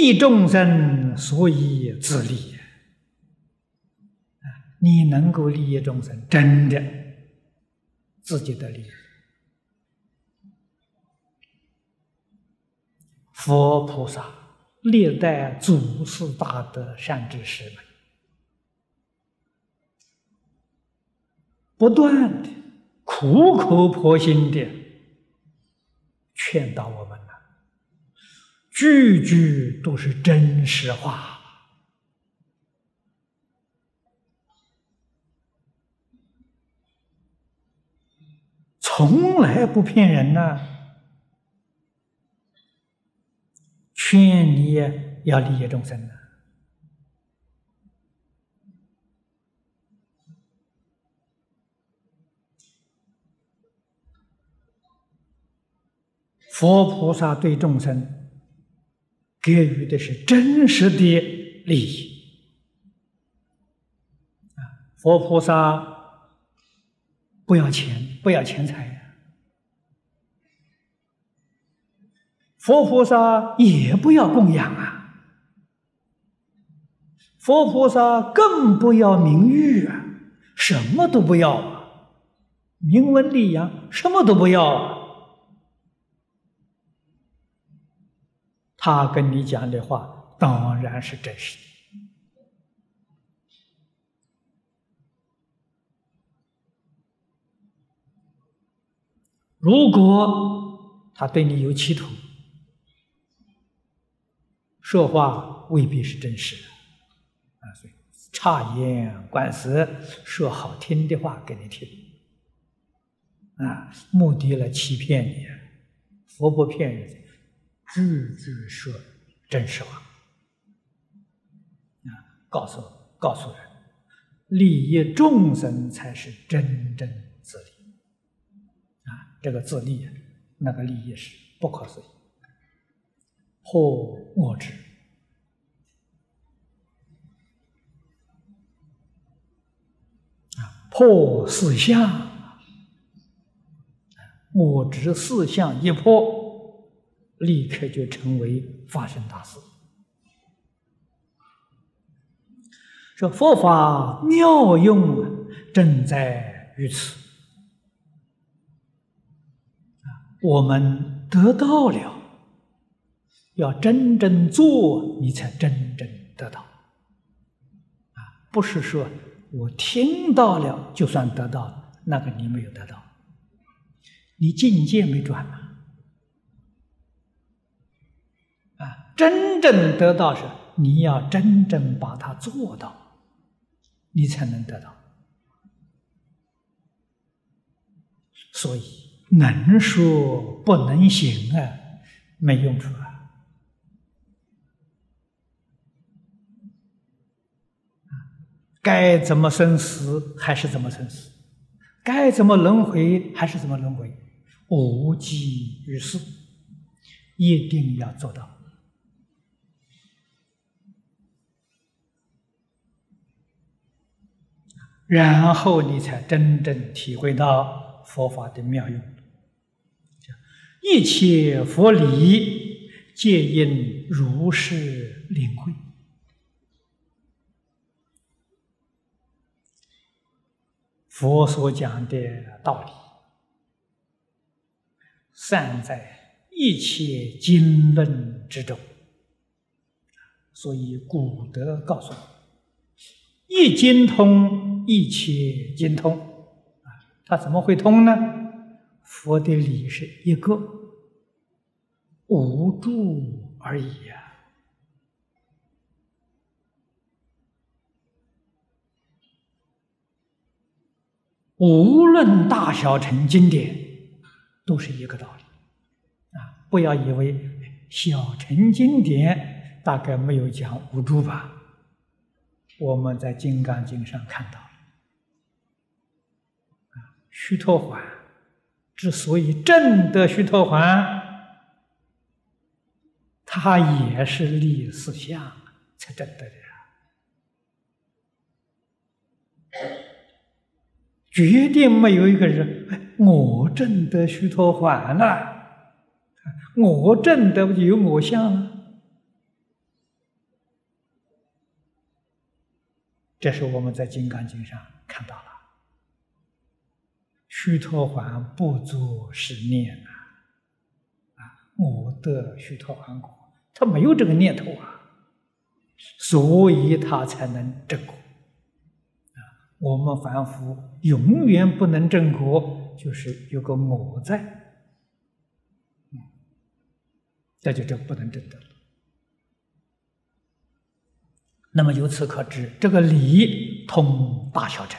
利众生，所以自利。啊，你能够利益众生，真的自己的利益。佛菩萨、历代祖师大德、善知识们，不断的、苦口婆心的劝导我们，句句都是真实话，从来不骗人呐。劝你要利益众生呢。佛菩萨对众生给予的是真实的利益啊！佛菩萨不要钱，不要钱财呀。佛菩萨也不要供养啊，佛菩萨更不要名誉啊，什么都不要啊，名闻利养什么都不要。他跟你讲的话当然是真实的。如果他对你有企图，说话未必是真实的，啊，所以察言观色，说好听的话给你听，啊，目的来欺骗你，佛不骗人，句句说真实话，啊，告诉告诉人，利益众生才是真正自利，啊，这个自利，那个利益是不可思议。破我执。啊，破四相。我执四相一破，立刻就成为发生大事。说佛法妙用正在于此我们得到了。要真正做，你才真正得到。啊，不是说我听到了就算得到，那个你没有得到，你境界没转嘛。真正得到是你要真正把它做到，你才能得到。所以能说不能行啊，没用处啊。该怎么生死还是怎么生死，该怎么轮回还是怎么轮回，无济于事，一定要做到，然后你才真正体会到佛法的妙用。一切佛理皆因如是领会。佛所讲的道理，散在一切经论之中。所以古德告诉我：一经通，一切精通。啊，它怎么会通呢？佛的理是一个，无助而已呀。无论大小成经典，都是一个道理，啊！不要以为小乘经典大概没有讲无助吧？我们在《金刚经》上看到，虚脱环之所以证得虚脱环，他也是立四相才证得的呀。绝对没有一个人，哎，我证得虚脱环了，我证得不就有我相吗？这是我们在《金刚经》上看到了。须陀洹不作是念呐，啊，我得须陀洹果，他没有这个念头啊，所以他才能证果。啊，我们凡夫永远不能证果，就是有个我在，嗯，这就这不能证得了。那么由此可知，这个理通大小乘，